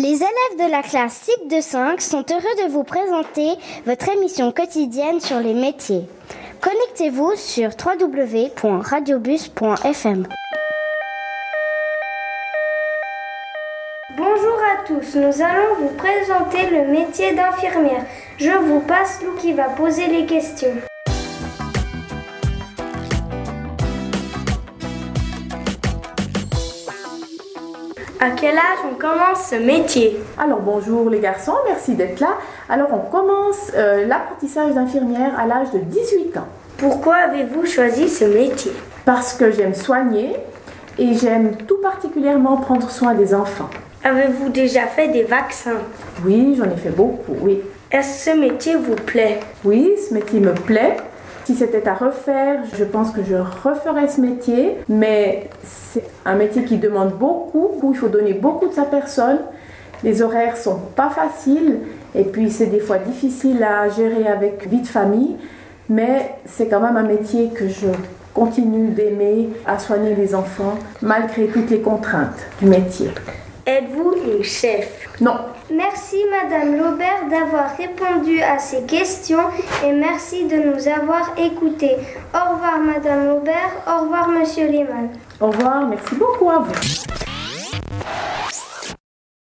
élèves de la classe CIP de 5 sont heureux de vous présenter votre émission quotidienne sur les métiers. Connectez-vous sur www.radiobus.fm. Bonjour à tous, nous allons vous présenter le métier d'infirmière. Je vous passe Lou qui va poser les questions. À quel âge on commence ce métier Alors bonjour les garçons, merci d'être là. Alors on commence euh, l'apprentissage d'infirmière à l'âge de 18 ans. Pourquoi avez-vous choisi ce métier Parce que j'aime soigner et j'aime tout particulièrement prendre soin des enfants. Avez-vous déjà fait des vaccins Oui, j'en ai fait beaucoup, oui. Est-ce que ce métier vous plaît Oui, ce métier me plaît. Si c'était à refaire, je pense que je referais ce métier, mais c'est un métier qui demande beaucoup, où il faut donner beaucoup de sa personne. Les horaires sont pas faciles et puis c'est des fois difficile à gérer avec vie de famille, mais c'est quand même un métier que je continue d'aimer à soigner les enfants malgré toutes les contraintes du métier. Êtes-vous une chef? Non, Merci Madame Laubert d'avoir répondu à ces questions et merci de nous avoir écoutés. Au revoir Madame Laubert, au revoir Monsieur Lehmann. au revoir, merci beaucoup à vous.